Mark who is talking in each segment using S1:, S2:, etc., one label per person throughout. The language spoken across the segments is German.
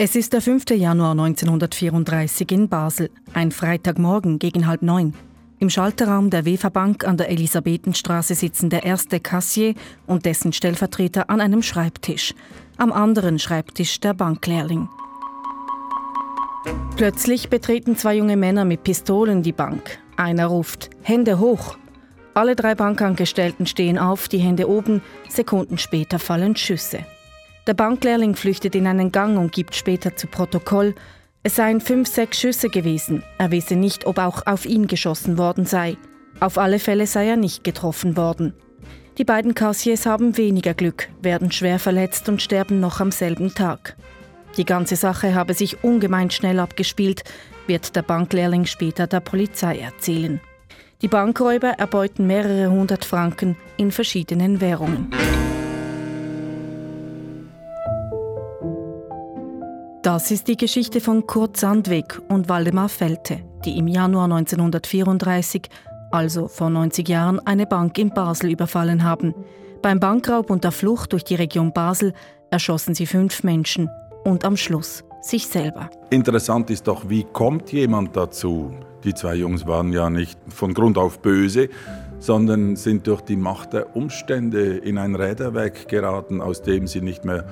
S1: Es ist der 5. Januar 1934 in Basel, ein Freitagmorgen gegen halb neun. Im Schalterraum der Wefa Bank an der Elisabethenstraße sitzen der erste Kassier und dessen Stellvertreter an einem Schreibtisch. Am anderen Schreibtisch der Banklehrling. Plötzlich betreten zwei junge Männer mit Pistolen die Bank. Einer ruft Hände hoch. Alle drei Bankangestellten stehen auf, die Hände oben. Sekunden später fallen Schüsse. Der Banklehrling flüchtet in einen Gang und gibt später zu Protokoll, es seien fünf, sechs Schüsse gewesen. Er wisse nicht, ob auch auf ihn geschossen worden sei. Auf alle Fälle sei er nicht getroffen worden. Die beiden Kassiers haben weniger Glück, werden schwer verletzt und sterben noch am selben Tag. Die ganze Sache habe sich ungemein schnell abgespielt, wird der Banklehrling später der Polizei erzählen. Die Bankräuber erbeuten mehrere hundert Franken in verschiedenen Währungen. Das ist die Geschichte von Kurt Sandweg und Waldemar Felte, die im Januar 1934, also vor 90 Jahren, eine Bank in Basel überfallen haben. Beim Bankraub und der Flucht durch die Region Basel erschossen sie fünf Menschen und am Schluss sich selber.
S2: Interessant ist doch, wie kommt jemand dazu? Die zwei Jungs waren ja nicht von Grund auf böse, sondern sind durch die Macht der Umstände in ein Räderwerk geraten, aus dem sie nicht mehr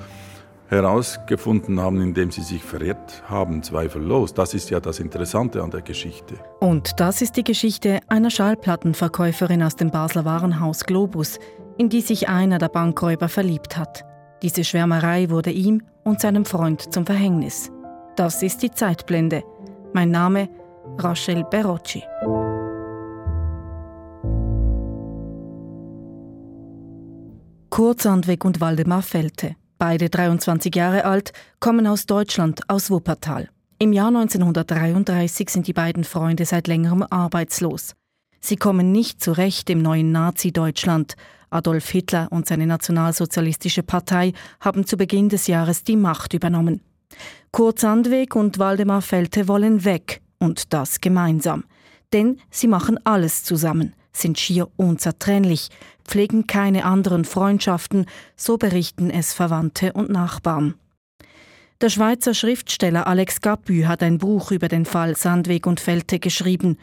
S2: herausgefunden haben, indem sie sich verirrt haben, zweifellos. Das ist ja das Interessante an der Geschichte.
S1: Und das ist die Geschichte einer Schallplattenverkäuferin aus dem Basler Warenhaus Globus, in die sich einer der Bankräuber verliebt hat. Diese Schwärmerei wurde ihm und seinem Freund zum Verhängnis. Das ist die Zeitblende. Mein Name Rachel Berocci. Kurzandweg und Waldemar Felte. Beide 23 Jahre alt, kommen aus Deutschland, aus Wuppertal. Im Jahr 1933 sind die beiden Freunde seit längerem arbeitslos. Sie kommen nicht zurecht im neuen Nazi-Deutschland. Adolf Hitler und seine nationalsozialistische Partei haben zu Beginn des Jahres die Macht übernommen. Kurt Sandweg und Waldemar Felte wollen weg, und das gemeinsam. Denn sie machen alles zusammen sind schier unzertrennlich, pflegen keine anderen Freundschaften, so berichten es Verwandte und Nachbarn. Der Schweizer Schriftsteller Alex Gapü hat ein Buch über den Fall Sandweg und Felte geschrieben.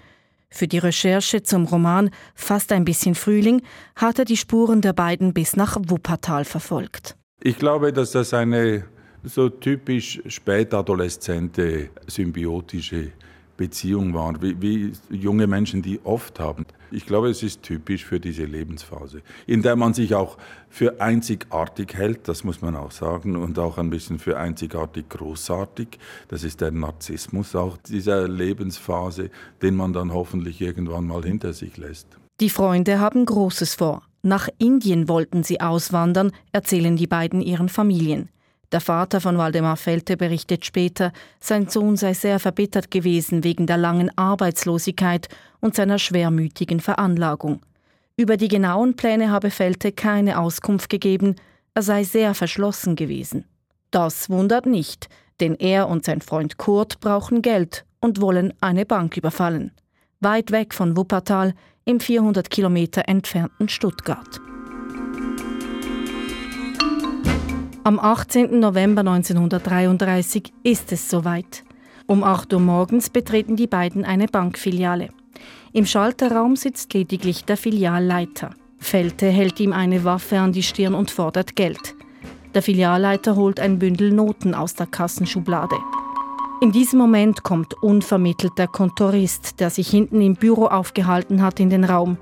S1: Für die Recherche zum Roman Fast ein bisschen Frühling hat er die Spuren der beiden bis nach Wuppertal verfolgt.
S2: Ich glaube, dass das eine so typisch spätadoleszente symbiotische Beziehung war, wie, wie, junge Menschen die oft haben. Ich glaube, es ist typisch für diese Lebensphase, in der man sich auch für einzigartig hält, das muss man auch sagen, und auch ein bisschen für einzigartig großartig. Das ist der Narzissmus auch dieser Lebensphase, den man dann hoffentlich irgendwann mal hinter sich lässt.
S1: Die Freunde haben Großes vor. Nach Indien wollten sie auswandern, erzählen die beiden ihren Familien. Der Vater von Waldemar Felte berichtet später, sein Sohn sei sehr verbittert gewesen wegen der langen Arbeitslosigkeit und seiner schwermütigen Veranlagung. Über die genauen Pläne habe Felte keine Auskunft gegeben, er sei sehr verschlossen gewesen. Das wundert nicht, denn er und sein Freund Kurt brauchen Geld und wollen eine Bank überfallen. Weit weg von Wuppertal, im 400 Kilometer entfernten Stuttgart. Am 18. November 1933 ist es soweit. Um 8 Uhr morgens betreten die beiden eine Bankfiliale. Im Schalterraum sitzt lediglich der Filialleiter. Felte hält ihm eine Waffe an die Stirn und fordert Geld. Der Filialleiter holt ein Bündel Noten aus der Kassenschublade. In diesem Moment kommt unvermittelt der Kontorist, der sich hinten im Büro aufgehalten hat, in den Raum.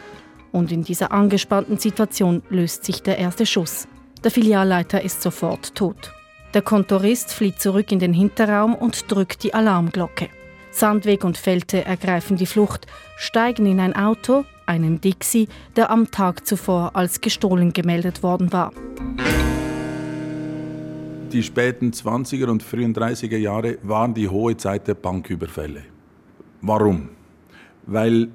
S1: Und in dieser angespannten Situation löst sich der erste Schuss. Der Filialleiter ist sofort tot. Der Kontorist flieht zurück in den Hinterraum und drückt die Alarmglocke. Sandweg und Felte ergreifen die Flucht, steigen in ein Auto, einen Dixie, der am Tag zuvor als gestohlen gemeldet worden war.
S2: Die späten 20er und frühen 30er Jahre waren die hohe Zeit der Banküberfälle. Warum? Weil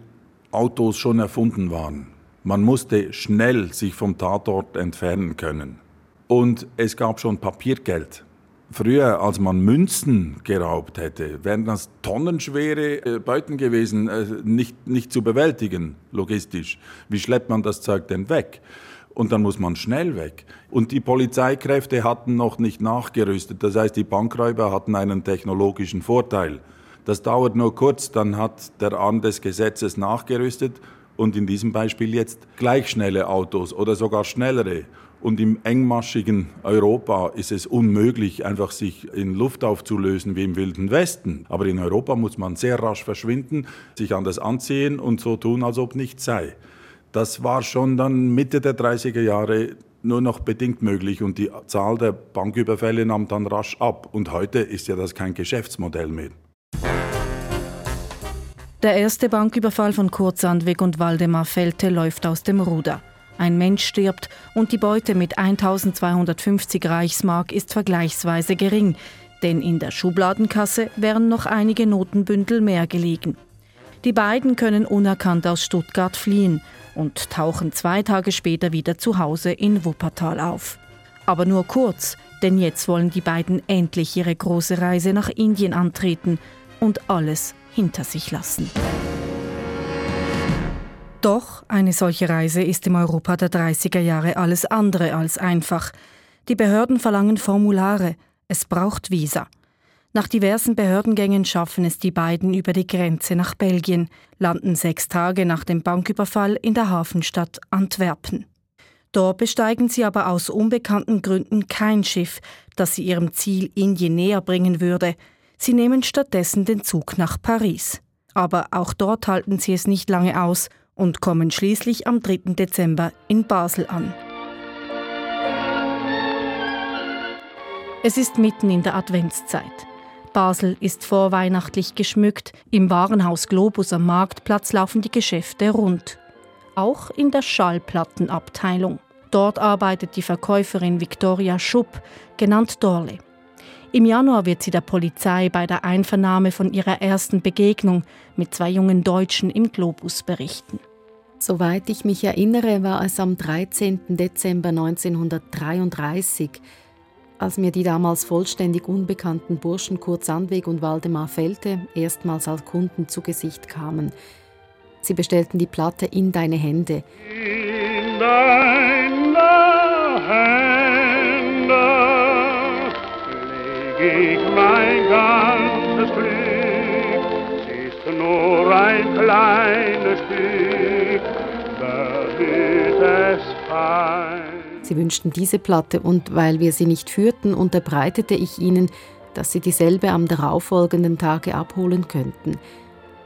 S2: Autos schon erfunden waren. Man musste schnell sich vom Tatort entfernen können. Und es gab schon Papiergeld. Früher, als man Münzen geraubt hätte, wären das tonnenschwere äh, Beuten gewesen, äh, nicht, nicht zu bewältigen, logistisch. Wie schleppt man das Zeug denn weg? und dann muss man schnell weg. Und die Polizeikräfte hatten noch nicht nachgerüstet. Das heißt, die Bankräuber hatten einen technologischen Vorteil. Das dauert nur kurz, dann hat der Arm des Gesetzes nachgerüstet und in diesem Beispiel jetzt gleich schnelle Autos oder sogar schnellere. Und im engmaschigen Europa ist es unmöglich, einfach sich in Luft aufzulösen wie im Wilden Westen. Aber in Europa muss man sehr rasch verschwinden, sich anders anziehen und so tun, als ob nichts sei. Das war schon dann Mitte der 30er Jahre nur noch bedingt möglich und die Zahl der Banküberfälle nahm dann rasch ab. Und heute ist ja das kein Geschäftsmodell mehr.
S1: Der erste Banküberfall von Kurt Sandweg und Waldemar Felte läuft aus dem Ruder. Ein Mensch stirbt und die Beute mit 1250 Reichsmark ist vergleichsweise gering, denn in der Schubladenkasse wären noch einige Notenbündel mehr gelegen. Die beiden können unerkannt aus Stuttgart fliehen und tauchen zwei Tage später wieder zu Hause in Wuppertal auf. Aber nur kurz, denn jetzt wollen die beiden endlich ihre große Reise nach Indien antreten und alles hinter sich lassen. Doch eine solche Reise ist im Europa der 30er Jahre alles andere als einfach. Die Behörden verlangen Formulare, es braucht Visa. Nach diversen Behördengängen schaffen es die beiden über die Grenze nach Belgien, landen sechs Tage nach dem Banküberfall in der Hafenstadt Antwerpen. Dort besteigen sie aber aus unbekannten Gründen kein Schiff, das sie ihrem Ziel Indien näher bringen würde. Sie nehmen stattdessen den Zug nach Paris. Aber auch dort halten sie es nicht lange aus und kommen schließlich am 3. Dezember in Basel an. Es ist mitten in der Adventszeit. Basel ist vorweihnachtlich geschmückt, im Warenhaus Globus am Marktplatz laufen die Geschäfte rund. Auch in der Schallplattenabteilung. Dort arbeitet die Verkäuferin Victoria Schupp, genannt Dorle. Im Januar wird sie der Polizei bei der Einvernahme von ihrer ersten Begegnung mit zwei jungen Deutschen im Globus berichten.
S3: Soweit ich mich erinnere, war es am 13. Dezember 1933, als mir die damals vollständig unbekannten Burschen Kurt Sandweg und Waldemar Felte erstmals als Kunden zu Gesicht kamen. Sie bestellten die Platte In deine Hände. In deine Hände ich mein ganzes Glück, ist nur ein kleines Stück, da wird es fein. Sie wünschten diese Platte und weil wir sie nicht führten, unterbreitete ich ihnen, dass sie dieselbe am darauffolgenden Tage abholen könnten.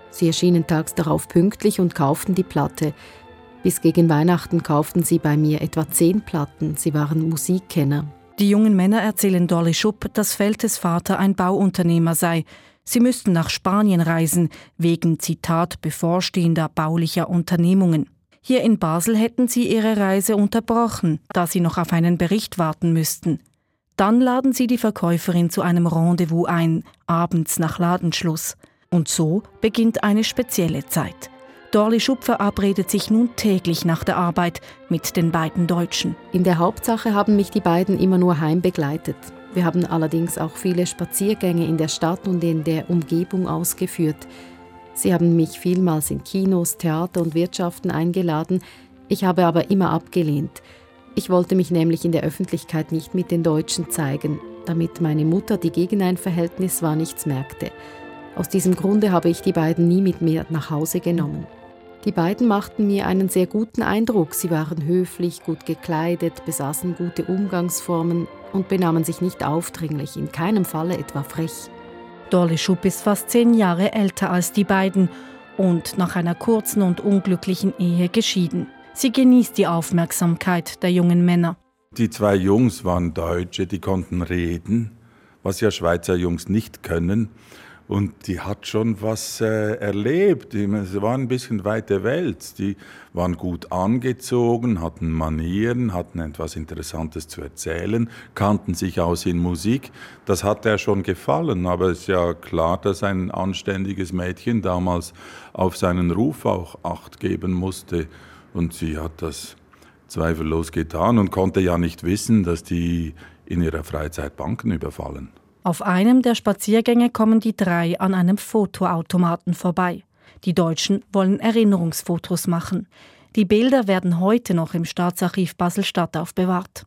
S3: Sie erschienen tags darauf pünktlich und kauften die Platte. Bis gegen Weihnachten kauften sie bei mir etwa zehn Platten. Sie waren Musikkenner.
S1: Die jungen Männer erzählen Dolly Schupp, dass Feltes Vater ein Bauunternehmer sei. Sie müssten nach Spanien reisen, wegen Zitat bevorstehender baulicher Unternehmungen. Hier in Basel hätten sie ihre Reise unterbrochen, da sie noch auf einen Bericht warten müssten. Dann laden sie die Verkäuferin zu einem Rendezvous ein, abends nach Ladenschluss. Und so beginnt eine spezielle Zeit. Dorli Schupp verabredet sich nun täglich nach der Arbeit mit den beiden Deutschen.
S3: In der Hauptsache haben mich die beiden immer nur heim begleitet. Wir haben allerdings auch viele Spaziergänge in der Stadt und in der Umgebung ausgeführt. Sie haben mich vielmals in Kinos, Theater und Wirtschaften eingeladen, ich habe aber immer abgelehnt. Ich wollte mich nämlich in der Öffentlichkeit nicht mit den Deutschen zeigen, damit meine Mutter, die gegen ein Verhältnis war, nichts merkte. Aus diesem Grunde habe ich die beiden nie mit mir nach Hause genommen. Die beiden machten mir einen sehr guten Eindruck. Sie waren höflich, gut gekleidet, besaßen gute Umgangsformen und benahmen sich nicht aufdringlich, in keinem Falle etwa frech.
S1: Dorle Schupp ist fast zehn Jahre älter als die beiden und nach einer kurzen und unglücklichen Ehe geschieden. Sie genießt die Aufmerksamkeit der jungen Männer.
S2: Die zwei Jungs waren Deutsche, die konnten reden, was ja Schweizer Jungs nicht können. Und die hat schon was äh, erlebt. Sie waren ein bisschen weite Welt. Die waren gut angezogen, hatten Manieren, hatten etwas Interessantes zu erzählen, kannten sich aus in Musik. Das hat er schon gefallen. Aber es ist ja klar, dass ein anständiges Mädchen damals auf seinen Ruf auch Acht geben musste. Und sie hat das zweifellos getan und konnte ja nicht wissen, dass die in ihrer Freizeit Banken überfallen.
S1: Auf einem der Spaziergänge kommen die drei an einem Fotoautomaten vorbei. Die Deutschen wollen Erinnerungsfotos machen. Die Bilder werden heute noch im Staatsarchiv Basel-Stadt aufbewahrt.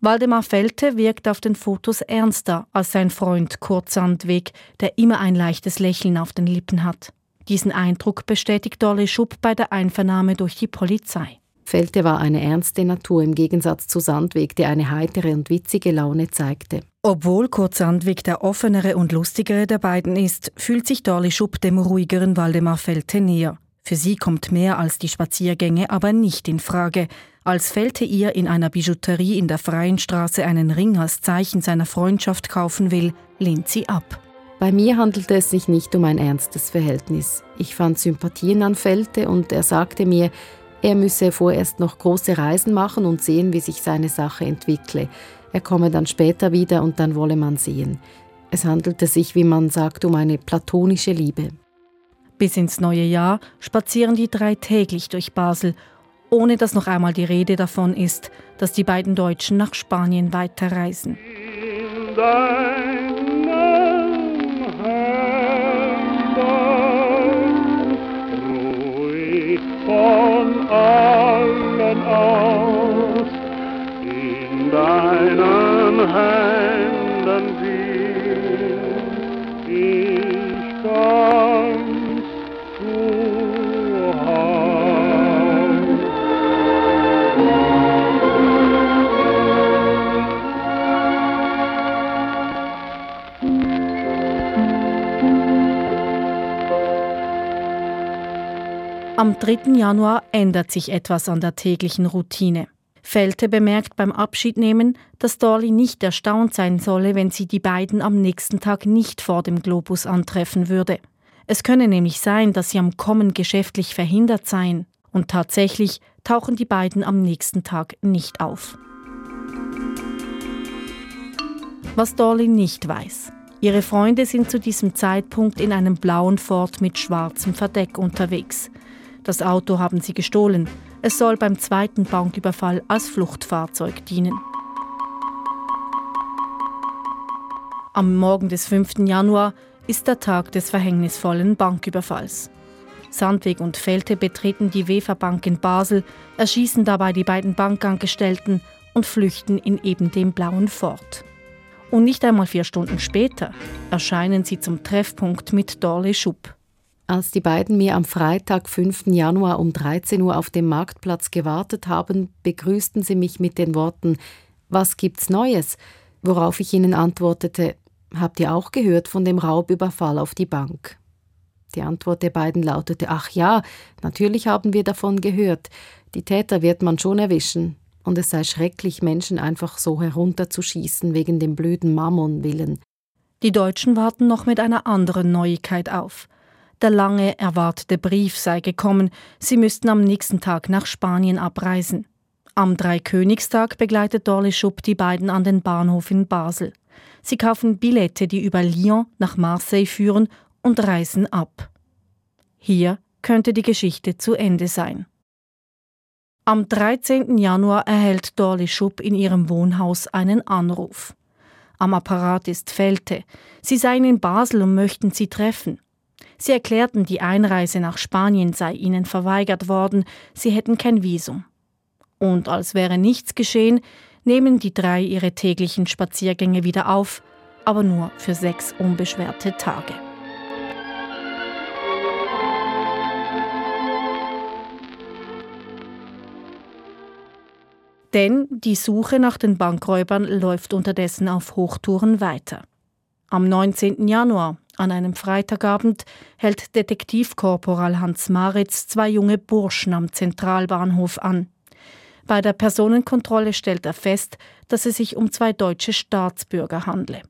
S1: Waldemar Felte wirkt auf den Fotos ernster als sein Freund Kurt Sandweg, der immer ein leichtes Lächeln auf den Lippen hat. Diesen Eindruck bestätigt Dolly Schupp bei der Einvernahme durch die Polizei.
S3: Felte war eine ernste Natur im Gegensatz zu Sandweg, der eine heitere und witzige Laune zeigte.
S1: Obwohl Kurt Sandwig der offenere und lustigere der beiden ist, fühlt sich Dolly Schupp dem ruhigeren Waldemar Felte näher. Für sie kommt mehr als die Spaziergänge aber nicht in Frage. Als Felte ihr in einer Bijouterie in der Freien Straße einen Ring als Zeichen seiner Freundschaft kaufen will, lehnt sie ab.
S3: Bei mir handelte es sich nicht um ein ernstes Verhältnis. Ich fand Sympathien an Felte und er sagte mir, er müsse vorerst noch große Reisen machen und sehen, wie sich seine Sache entwickle. Er komme dann später wieder und dann wolle man sehen. Es handelte sich, wie man sagt, um eine platonische Liebe.
S1: Bis ins neue Jahr spazieren die drei täglich durch Basel, ohne dass noch einmal die Rede davon ist, dass die beiden Deutschen nach Spanien weiterreisen. von allen aus in deinen Händen bin ich ganz Am 3. Januar ändert sich etwas an der täglichen Routine. Felte bemerkt beim Abschiednehmen, dass Dolly nicht erstaunt sein solle, wenn sie die beiden am nächsten Tag nicht vor dem Globus antreffen würde. Es könne nämlich sein, dass sie am Kommen geschäftlich verhindert seien. Und tatsächlich tauchen die beiden am nächsten Tag nicht auf. Was Dolly nicht weiß. Ihre Freunde sind zu diesem Zeitpunkt in einem blauen Ford mit schwarzem Verdeck unterwegs. Das Auto haben sie gestohlen. Es soll beim zweiten Banküberfall als Fluchtfahrzeug dienen. Am Morgen des 5. Januar ist der Tag des verhängnisvollen Banküberfalls. Sandweg und Felte betreten die Wefer Bank in Basel, erschießen dabei die beiden Bankangestellten und flüchten in eben dem blauen Fort. Und nicht einmal vier Stunden später erscheinen sie zum Treffpunkt mit Dorle Schupp.
S3: Als die beiden mir am Freitag, 5. Januar um 13 Uhr auf dem Marktplatz gewartet haben, begrüßten sie mich mit den Worten Was gibt's Neues? worauf ich ihnen antwortete Habt ihr auch gehört von dem Raubüberfall auf die Bank? Die Antwort der beiden lautete Ach ja, natürlich haben wir davon gehört. Die Täter wird man schon erwischen. Und es sei schrecklich, Menschen einfach so herunterzuschießen wegen dem blöden Mammon willen.
S1: Die Deutschen warten noch mit einer anderen Neuigkeit auf. Der lange erwartete Brief sei gekommen, sie müssten am nächsten Tag nach Spanien abreisen. Am Dreikönigstag begleitet Dorle Schupp die beiden an den Bahnhof in Basel. Sie kaufen Billette, die über Lyon nach Marseille führen und reisen ab. Hier könnte die Geschichte zu Ende sein. Am 13. Januar erhält Dorle Schupp in ihrem Wohnhaus einen Anruf. Am Apparat ist Felte. Sie seien in Basel und möchten sie treffen. Sie erklärten, die Einreise nach Spanien sei ihnen verweigert worden, sie hätten kein Visum. Und als wäre nichts geschehen, nehmen die drei ihre täglichen Spaziergänge wieder auf, aber nur für sechs unbeschwerte Tage. Denn die Suche nach den Bankräubern läuft unterdessen auf Hochtouren weiter. Am 19. Januar, an einem Freitagabend hält Detektivkorporal Hans Maritz zwei junge Burschen am Zentralbahnhof an. Bei der Personenkontrolle stellt er fest, dass es sich um zwei deutsche Staatsbürger handle.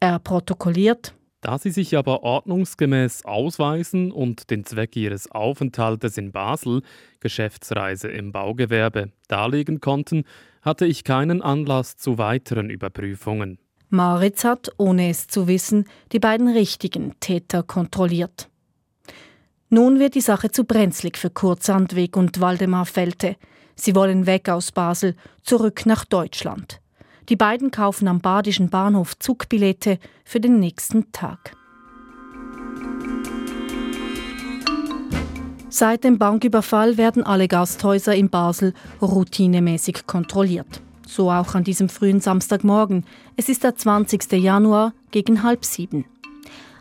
S1: Er protokolliert,
S4: da sie sich aber ordnungsgemäß ausweisen und den Zweck ihres Aufenthaltes in Basel, Geschäftsreise im Baugewerbe, darlegen konnten, hatte ich keinen Anlass zu weiteren Überprüfungen.
S1: Maritz hat, ohne es zu wissen, die beiden richtigen Täter kontrolliert. Nun wird die Sache zu brenzlig für Kurt Sandweg und Waldemar Felte. Sie wollen weg aus Basel, zurück nach Deutschland. Die beiden kaufen am badischen Bahnhof Zugbillette für den nächsten Tag. Seit dem Banküberfall werden alle Gasthäuser in Basel routinemäßig kontrolliert. So auch an diesem frühen Samstagmorgen. Es ist der 20. Januar gegen halb sieben.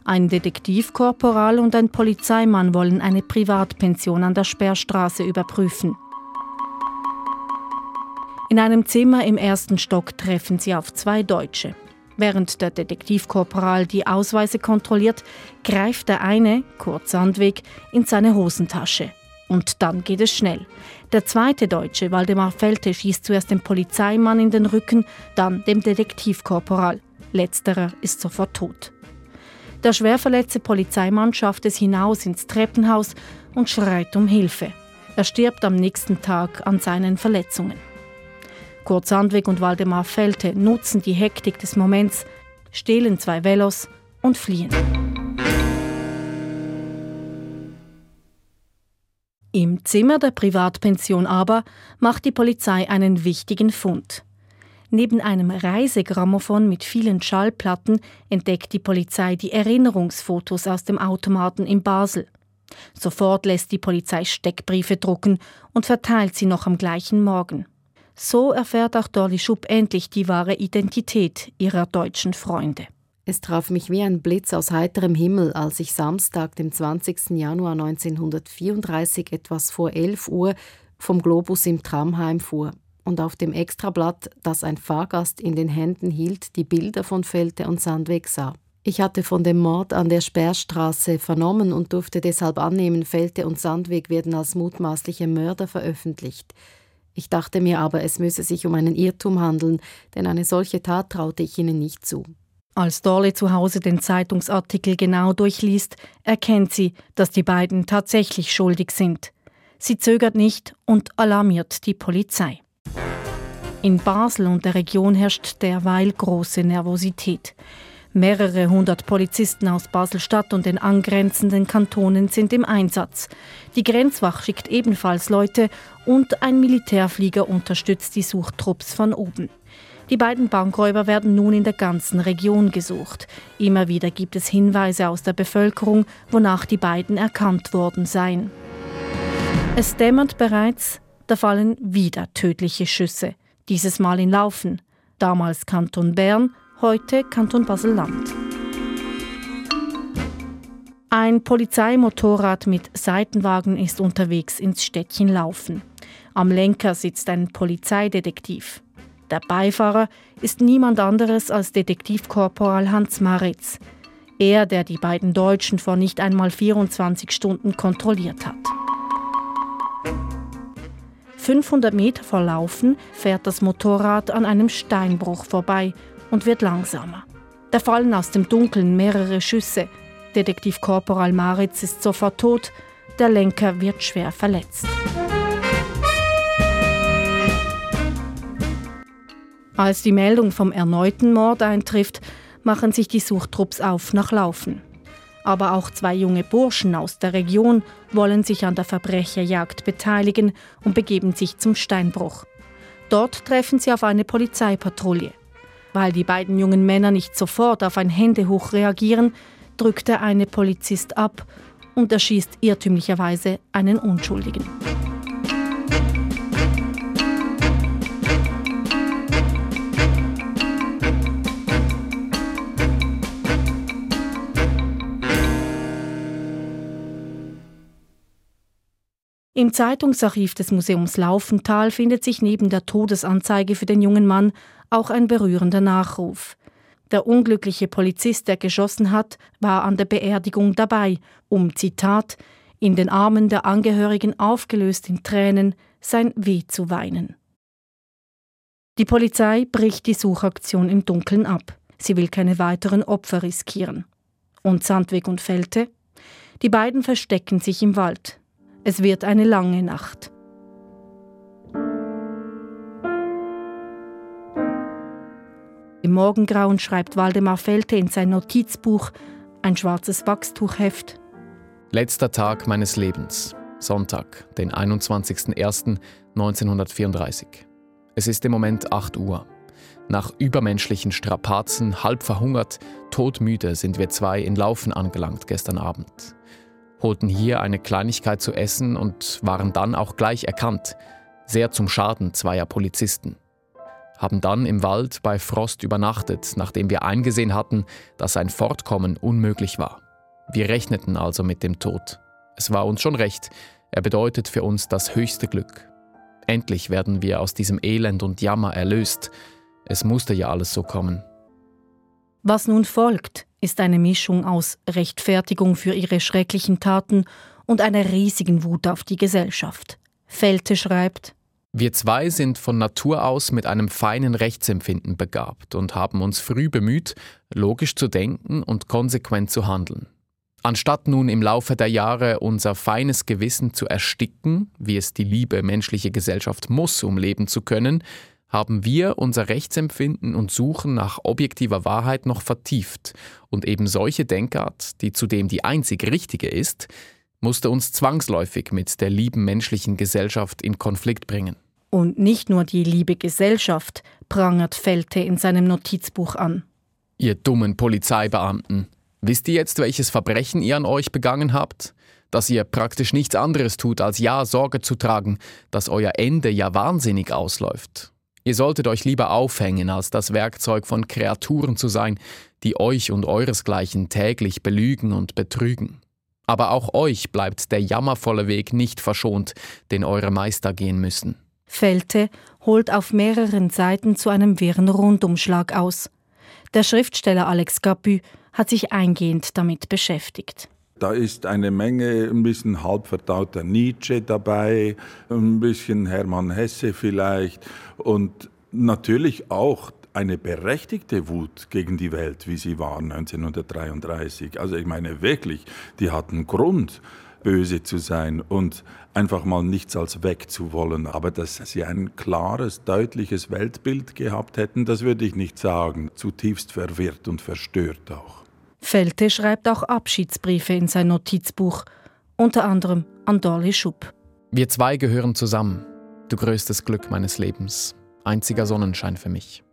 S1: Ein Detektivkorporal und ein Polizeimann wollen eine Privatpension an der Sperrstraße überprüfen. In einem Zimmer im ersten Stock treffen sie auf zwei Deutsche. Während der Detektivkorporal die Ausweise kontrolliert, greift der eine, Kurt Sandweg, in seine Hosentasche. Und dann geht es schnell. Der zweite Deutsche, Waldemar Felte, schießt zuerst dem Polizeimann in den Rücken, dann dem Detektivkorporal. Letzterer ist sofort tot. Der schwerverletzte Polizeimann schafft es hinaus ins Treppenhaus und schreit um Hilfe. Er stirbt am nächsten Tag an seinen Verletzungen. Kurt Sandweg und Waldemar Felte nutzen die Hektik des Moments, stehlen zwei Velos und fliehen. Im Zimmer der Privatpension aber macht die Polizei einen wichtigen Fund. Neben einem Reisegrammophon mit vielen Schallplatten entdeckt die Polizei die Erinnerungsfotos aus dem Automaten in Basel. Sofort lässt die Polizei Steckbriefe drucken und verteilt sie noch am gleichen Morgen. So erfährt auch Dolly Schupp endlich die wahre Identität ihrer deutschen Freunde.
S3: Es traf mich wie ein Blitz aus heiterem Himmel, als ich Samstag, dem 20. Januar 1934, etwas vor 11 Uhr, vom Globus im Tram heimfuhr und auf dem Extrablatt, das ein Fahrgast in den Händen hielt, die Bilder von Felte und Sandweg sah. Ich hatte von dem Mord an der Sperrstraße vernommen und durfte deshalb annehmen, Felte und Sandweg werden als mutmaßliche Mörder veröffentlicht. Ich dachte mir aber, es müsse sich um einen Irrtum handeln, denn eine solche Tat traute ich ihnen nicht zu.
S1: Als Dorle zu Hause den Zeitungsartikel genau durchliest, erkennt sie, dass die beiden tatsächlich schuldig sind. Sie zögert nicht und alarmiert die Polizei. In Basel und der Region herrscht derweil große Nervosität. Mehrere hundert Polizisten aus Basel-Stadt und den angrenzenden Kantonen sind im Einsatz. Die Grenzwach schickt ebenfalls Leute und ein Militärflieger unterstützt die Suchtrupps von oben. Die beiden Bankräuber werden nun in der ganzen Region gesucht. Immer wieder gibt es Hinweise aus der Bevölkerung, wonach die beiden erkannt worden seien. Es dämmert bereits, da fallen wieder tödliche Schüsse. Dieses Mal in Laufen. Damals Kanton Bern, heute Kanton Basel-Land. Ein Polizeimotorrad mit Seitenwagen ist unterwegs ins Städtchen Laufen. Am Lenker sitzt ein Polizeidetektiv. Der Beifahrer ist niemand anderes als Detektivkorporal Hans Maritz. Er, der die beiden Deutschen vor nicht einmal 24 Stunden kontrolliert hat. 500 Meter vor Laufen fährt das Motorrad an einem Steinbruch vorbei und wird langsamer. Da fallen aus dem Dunkeln mehrere Schüsse. Detektiv Korporal Maritz ist sofort tot, der Lenker wird schwer verletzt. Als die Meldung vom erneuten Mord eintrifft, machen sich die Suchtrupps auf nach Laufen. Aber auch zwei junge Burschen aus der Region wollen sich an der Verbrecherjagd beteiligen und begeben sich zum Steinbruch. Dort treffen sie auf eine Polizeipatrouille. Weil die beiden jungen Männer nicht sofort auf ein Händehoch reagieren, drückt der eine Polizist ab und erschießt irrtümlicherweise einen Unschuldigen. Im Zeitungsarchiv des Museums Laufenthal findet sich neben der Todesanzeige für den jungen Mann auch ein berührender Nachruf. Der unglückliche Polizist, der geschossen hat, war an der Beerdigung dabei, um, Zitat, in den Armen der Angehörigen aufgelöst in Tränen sein Weh zu weinen. Die Polizei bricht die Suchaktion im Dunkeln ab. Sie will keine weiteren Opfer riskieren. Und Sandweg und Felte? Die beiden verstecken sich im Wald. Es wird eine lange Nacht. Im Morgengrauen schreibt Waldemar Felte in sein Notizbuch ein schwarzes Wachstuchheft.
S5: Letzter Tag meines Lebens. Sonntag, den 21.01.1934. Es ist im Moment 8 Uhr. Nach übermenschlichen Strapazen, halb verhungert, todmüde sind wir zwei in Laufen angelangt gestern Abend. Holten hier eine Kleinigkeit zu essen und waren dann auch gleich erkannt, sehr zum Schaden zweier Polizisten. Haben dann im Wald bei Frost übernachtet, nachdem wir eingesehen hatten, dass ein Fortkommen unmöglich war. Wir rechneten also mit dem Tod. Es war uns schon recht, er bedeutet für uns das höchste Glück. Endlich werden wir aus diesem Elend und Jammer erlöst. Es musste ja alles so kommen.
S1: Was nun folgt, ist eine Mischung aus Rechtfertigung für ihre schrecklichen Taten und einer riesigen Wut auf die Gesellschaft. Felte schreibt,
S5: wir zwei sind von Natur aus mit einem feinen Rechtsempfinden begabt und haben uns früh bemüht, logisch zu denken und konsequent zu handeln. Anstatt nun im Laufe der Jahre unser feines Gewissen zu ersticken, wie es die liebe menschliche Gesellschaft muss, um leben zu können, haben wir unser Rechtsempfinden und Suchen nach objektiver Wahrheit noch vertieft und eben solche Denkart, die zudem die einzig richtige ist, musste uns zwangsläufig mit der lieben menschlichen Gesellschaft in Konflikt bringen.
S1: Und nicht nur die liebe Gesellschaft prangert Felte in seinem Notizbuch an.
S5: Ihr dummen Polizeibeamten, Wisst ihr jetzt, welches Verbrechen ihr an euch begangen habt? Dass ihr praktisch nichts anderes tut, als ja Sorge zu tragen, dass euer Ende ja wahnsinnig ausläuft. Ihr solltet euch lieber aufhängen, als das Werkzeug von Kreaturen zu sein, die euch und euresgleichen täglich belügen und betrügen. Aber auch euch bleibt der jammervolle Weg nicht verschont, den eure Meister gehen müssen.
S1: Felte holt auf mehreren Seiten zu einem wirren Rundumschlag aus. Der Schriftsteller Alex Capu hat sich eingehend damit beschäftigt.
S2: Da ist eine Menge, ein bisschen halbverdauter Nietzsche dabei, ein bisschen Hermann Hesse vielleicht und natürlich auch eine berechtigte Wut gegen die Welt, wie sie war 1933. Also ich meine wirklich, die hatten Grund, böse zu sein und einfach mal nichts als wegzuwollen. Aber dass sie ein klares, deutliches Weltbild gehabt hätten, das würde ich nicht sagen. Zutiefst verwirrt und verstört auch.
S1: Felte schreibt auch Abschiedsbriefe in sein Notizbuch, unter anderem an Dolly Schupp.
S5: Wir zwei gehören zusammen. Du größtes Glück meines Lebens. Einziger Sonnenschein für mich.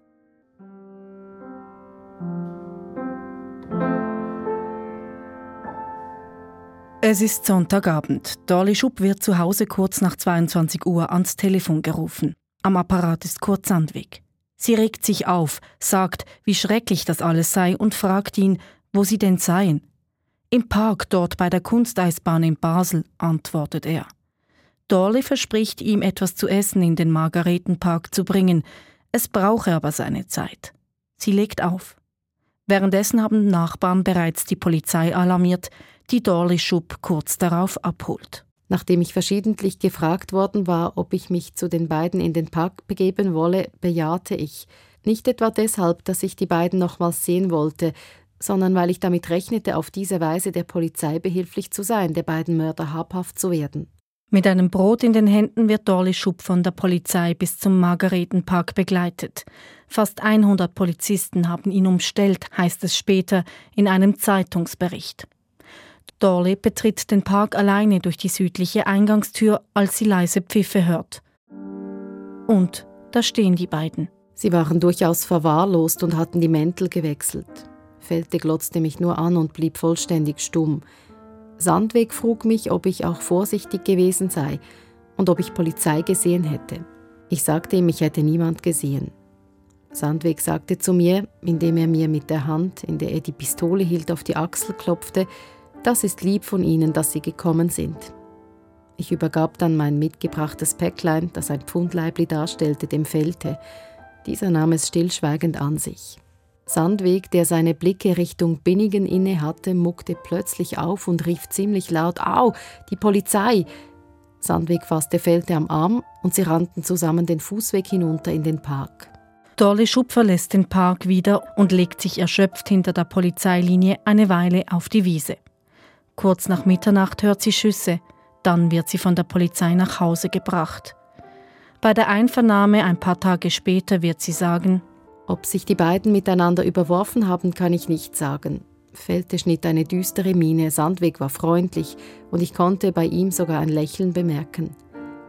S1: Es ist Sonntagabend. Dolly Schupp wird zu Hause kurz nach 22 Uhr ans Telefon gerufen. Am Apparat ist Kurt Sandwig. Sie regt sich auf, sagt, wie schrecklich das alles sei und fragt ihn, wo sie denn seien. Im Park dort bei der Kunsteisbahn in Basel, antwortet er. Dolly verspricht ihm etwas zu essen in den Margaretenpark zu bringen, es brauche aber seine Zeit. Sie legt auf. Währenddessen haben Nachbarn bereits die Polizei alarmiert, die Dolly Schupp kurz darauf abholt.
S3: Nachdem ich verschiedentlich gefragt worden war, ob ich mich zu den beiden in den Park begeben wolle, bejahte ich. Nicht etwa deshalb, dass ich die beiden nochmals sehen wollte, sondern weil ich damit rechnete, auf diese Weise der Polizei behilflich zu sein, der beiden Mörder habhaft zu werden.
S1: Mit einem Brot in den Händen wird Dolly Schupp von der Polizei bis zum Margaretenpark begleitet. Fast 100 Polizisten haben ihn umstellt, heißt es später in einem Zeitungsbericht. Dolly betritt den Park alleine durch die südliche Eingangstür, als sie leise Pfiffe hört. Und da stehen die beiden.
S3: Sie waren durchaus verwahrlost und hatten die Mäntel gewechselt. Felte glotzte mich nur an und blieb vollständig stumm. Sandweg frug mich, ob ich auch vorsichtig gewesen sei und ob ich Polizei gesehen hätte. Ich sagte ihm, ich hätte niemand gesehen. Sandweg sagte zu mir, indem er mir mit der Hand, in der er die Pistole hielt, auf die Achsel klopfte, das ist lieb von Ihnen, dass Sie gekommen sind. Ich übergab dann mein mitgebrachtes Päcklein, das ein Pfundleibli darstellte, dem Felte. Dieser nahm es stillschweigend an sich. Sandweg, der seine Blicke Richtung Binnigen inne hatte, muckte plötzlich auf und rief ziemlich laut: Au, die Polizei! Sandweg fasste Felte am Arm und sie rannten zusammen den Fußweg hinunter in den Park.
S1: Dolly Schupp verlässt den Park wieder und legt sich erschöpft hinter der Polizeilinie eine Weile auf die Wiese. Kurz nach Mitternacht hört sie Schüsse, dann wird sie von der Polizei nach Hause gebracht. Bei der Einvernahme ein paar Tage später wird sie sagen,
S3: ob sich die beiden miteinander überworfen haben, kann ich nicht sagen. Felte schnitt eine düstere Miene, Sandweg war freundlich und ich konnte bei ihm sogar ein Lächeln bemerken.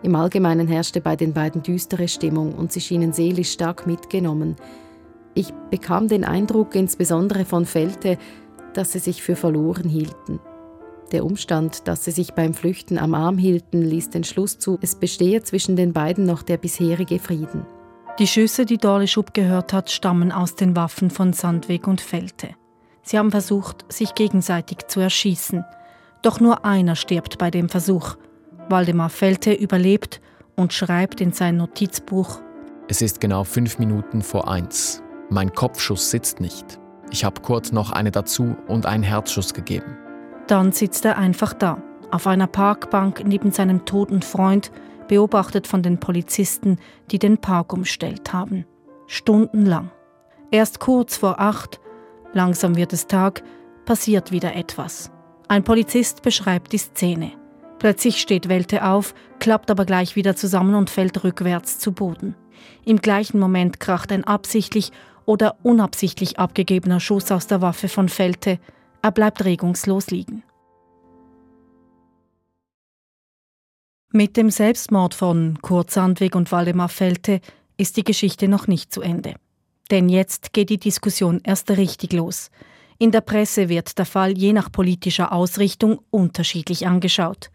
S3: Im Allgemeinen herrschte bei den beiden düstere Stimmung und sie schienen seelisch stark mitgenommen. Ich bekam den Eindruck, insbesondere von Felte, dass sie sich für verloren hielten. Der Umstand, dass sie sich beim Flüchten am Arm hielten, ließ den Schluss zu, es bestehe zwischen den beiden noch der bisherige Frieden.
S1: Die Schüsse, die Dorle Schupp gehört hat, stammen aus den Waffen von Sandweg und Felte. Sie haben versucht, sich gegenseitig zu erschießen. Doch nur einer stirbt bei dem Versuch. Waldemar Felte überlebt und schreibt in sein Notizbuch
S5: Es ist genau fünf Minuten vor eins. Mein Kopfschuss sitzt nicht. Ich habe Kurt noch eine dazu und einen Herzschuss gegeben.
S1: Dann sitzt er einfach da, auf einer Parkbank neben seinem toten Freund, beobachtet von den Polizisten, die den Park umstellt haben. Stundenlang. Erst kurz vor acht, langsam wird es Tag, passiert wieder etwas. Ein Polizist beschreibt die Szene. Plötzlich steht Welte auf, klappt aber gleich wieder zusammen und fällt rückwärts zu Boden. Im gleichen Moment kracht ein absichtlich oder unabsichtlich abgegebener Schuss aus der Waffe von Felte. Er bleibt regungslos liegen. Mit dem Selbstmord von Kurt Sandweg und Waldemar Felte ist die Geschichte noch nicht zu Ende. Denn jetzt geht die Diskussion erst richtig los. In der Presse wird der Fall je nach politischer Ausrichtung unterschiedlich angeschaut.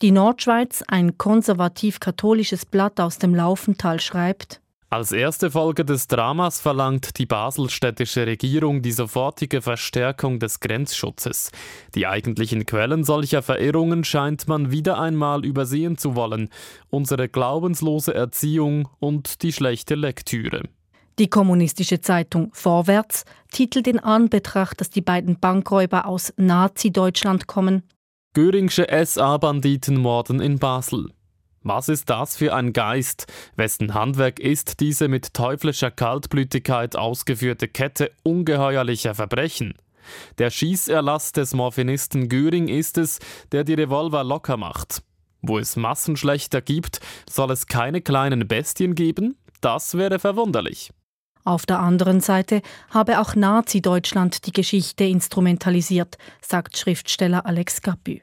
S1: Die Nordschweiz, ein konservativ-katholisches Blatt aus dem Laufental, schreibt,
S4: als erste Folge des Dramas verlangt die baselstädtische Regierung die sofortige Verstärkung des Grenzschutzes. Die eigentlichen Quellen solcher Verirrungen scheint man wieder einmal übersehen zu wollen. Unsere glaubenslose Erziehung und die schlechte Lektüre.
S1: Die kommunistische Zeitung Vorwärts titelt in Anbetracht, dass die beiden Bankräuber aus Nazi-Deutschland kommen.
S4: Göringsche SA-Banditen morden in Basel. Was ist das für ein Geist? Wessen Handwerk ist diese mit teuflischer Kaltblütigkeit ausgeführte Kette ungeheuerlicher Verbrechen? Der Schießerlass des Morphinisten Göring ist es, der die Revolver locker macht. Wo es Massenschlechter gibt, soll es keine kleinen Bestien geben? Das wäre verwunderlich.
S1: Auf der anderen Seite habe auch Nazi-Deutschland die Geschichte instrumentalisiert, sagt Schriftsteller Alex Capü.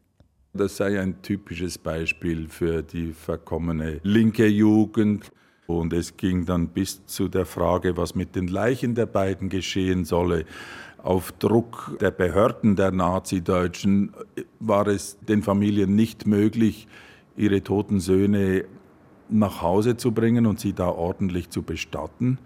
S2: Das sei ein typisches Beispiel für die verkommene linke Jugend. Und es ging dann bis zu der Frage, was mit den Leichen der beiden geschehen solle. Auf Druck der Behörden der Nazi-Deutschen war es den Familien nicht möglich, ihre toten Söhne nach Hause zu bringen und sie da ordentlich zu bestatten.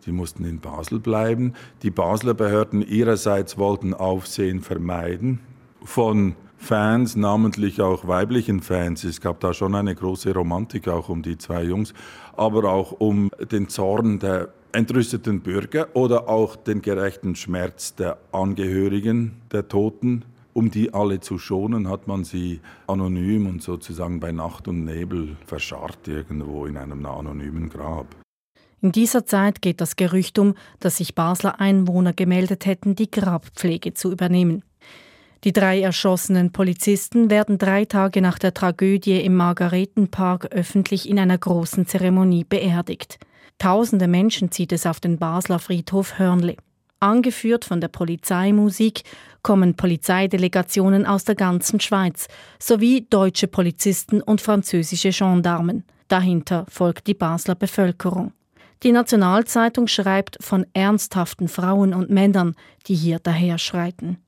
S2: Sie mussten in Basel bleiben. Die Basler Behörden ihrerseits wollten Aufsehen vermeiden. Von Fans, namentlich auch weiblichen Fans. Es gab da schon eine große Romantik auch um die zwei Jungs, aber auch um den Zorn der entrüsteten Bürger oder auch den gerechten Schmerz der Angehörigen der Toten. Um die alle zu schonen, hat man sie anonym und sozusagen bei Nacht und Nebel verscharrt irgendwo in einem anonymen Grab.
S1: In dieser Zeit geht das Gerücht um, dass sich Basler Einwohner gemeldet hätten, die Grabpflege zu übernehmen. Die drei erschossenen Polizisten werden drei Tage nach der Tragödie im Margaretenpark öffentlich in einer großen Zeremonie beerdigt. Tausende Menschen zieht es auf den Basler Friedhof Hörnli. Angeführt von der Polizeimusik kommen Polizeidelegationen aus der ganzen Schweiz sowie deutsche Polizisten und französische Gendarmen. Dahinter folgt die Basler Bevölkerung. Die Nationalzeitung schreibt von ernsthaften Frauen und Männern, die hier daherschreiten.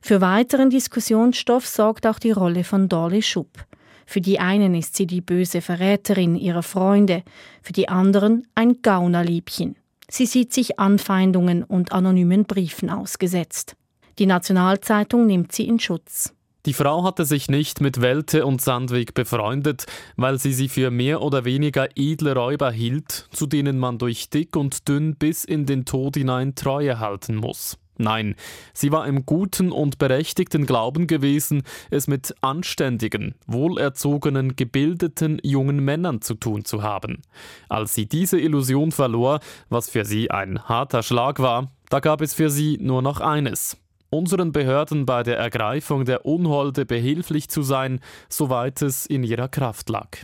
S1: Für weiteren Diskussionsstoff sorgt auch die Rolle von Dolly Schupp. Für die einen ist sie die böse Verräterin ihrer Freunde, für die anderen ein Gaunerliebchen. Sie sieht sich Anfeindungen und anonymen Briefen ausgesetzt. Die Nationalzeitung nimmt sie in Schutz.
S4: Die Frau hatte sich nicht mit Welte und Sandweg befreundet, weil sie sie für mehr oder weniger edle Räuber hielt, zu denen man durch dick und dünn bis in den Tod hinein Treue halten muss. Nein, sie war im guten und berechtigten Glauben gewesen, es mit anständigen, wohlerzogenen, gebildeten jungen Männern zu tun zu haben. Als sie diese Illusion verlor, was für sie ein harter Schlag war, da gab es für sie nur noch eines. Unseren Behörden bei der Ergreifung der Unholde behilflich zu sein, soweit es in ihrer Kraft lag.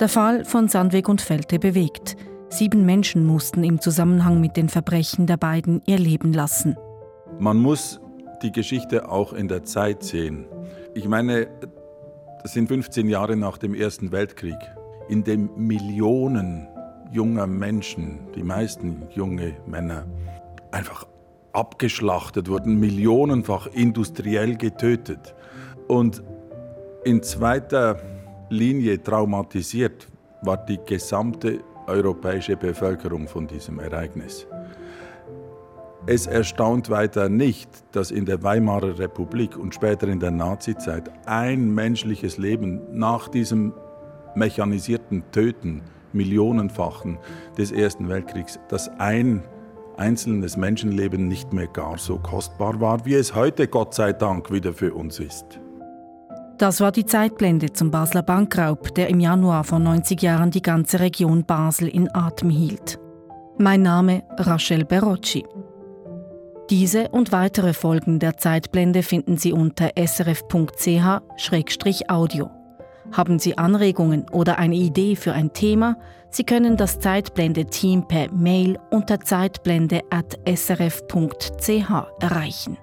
S1: Der Fall von Sandweg und Felte bewegt. Sieben Menschen mussten im Zusammenhang mit den Verbrechen der beiden ihr Leben lassen.
S2: Man muss die Geschichte auch in der Zeit sehen. Ich meine, das sind 15 Jahre nach dem Ersten Weltkrieg, in dem Millionen junger Menschen, die meisten junge Männer, einfach abgeschlachtet, wurden millionenfach industriell getötet. Und in zweiter Linie traumatisiert war die gesamte europäische Bevölkerung von diesem Ereignis. Es erstaunt weiter nicht, dass in der Weimarer Republik und später in der Nazizeit ein menschliches Leben nach diesem mechanisierten Töten, millionenfachen des Ersten Weltkriegs, dass ein einzelnes Menschenleben nicht mehr gar so kostbar war, wie es heute Gott sei Dank wieder für uns ist.
S1: Das war die Zeitblende zum Basler Bankraub, der im Januar vor 90 Jahren die ganze Region Basel in Atem hielt. Mein Name Rachel Berocci. Diese und weitere Folgen der Zeitblende finden Sie unter srf.ch-audio. Haben Sie Anregungen oder eine Idee für ein Thema? Sie können das Zeitblende-Team per Mail unter zeitblende.srf.ch erreichen.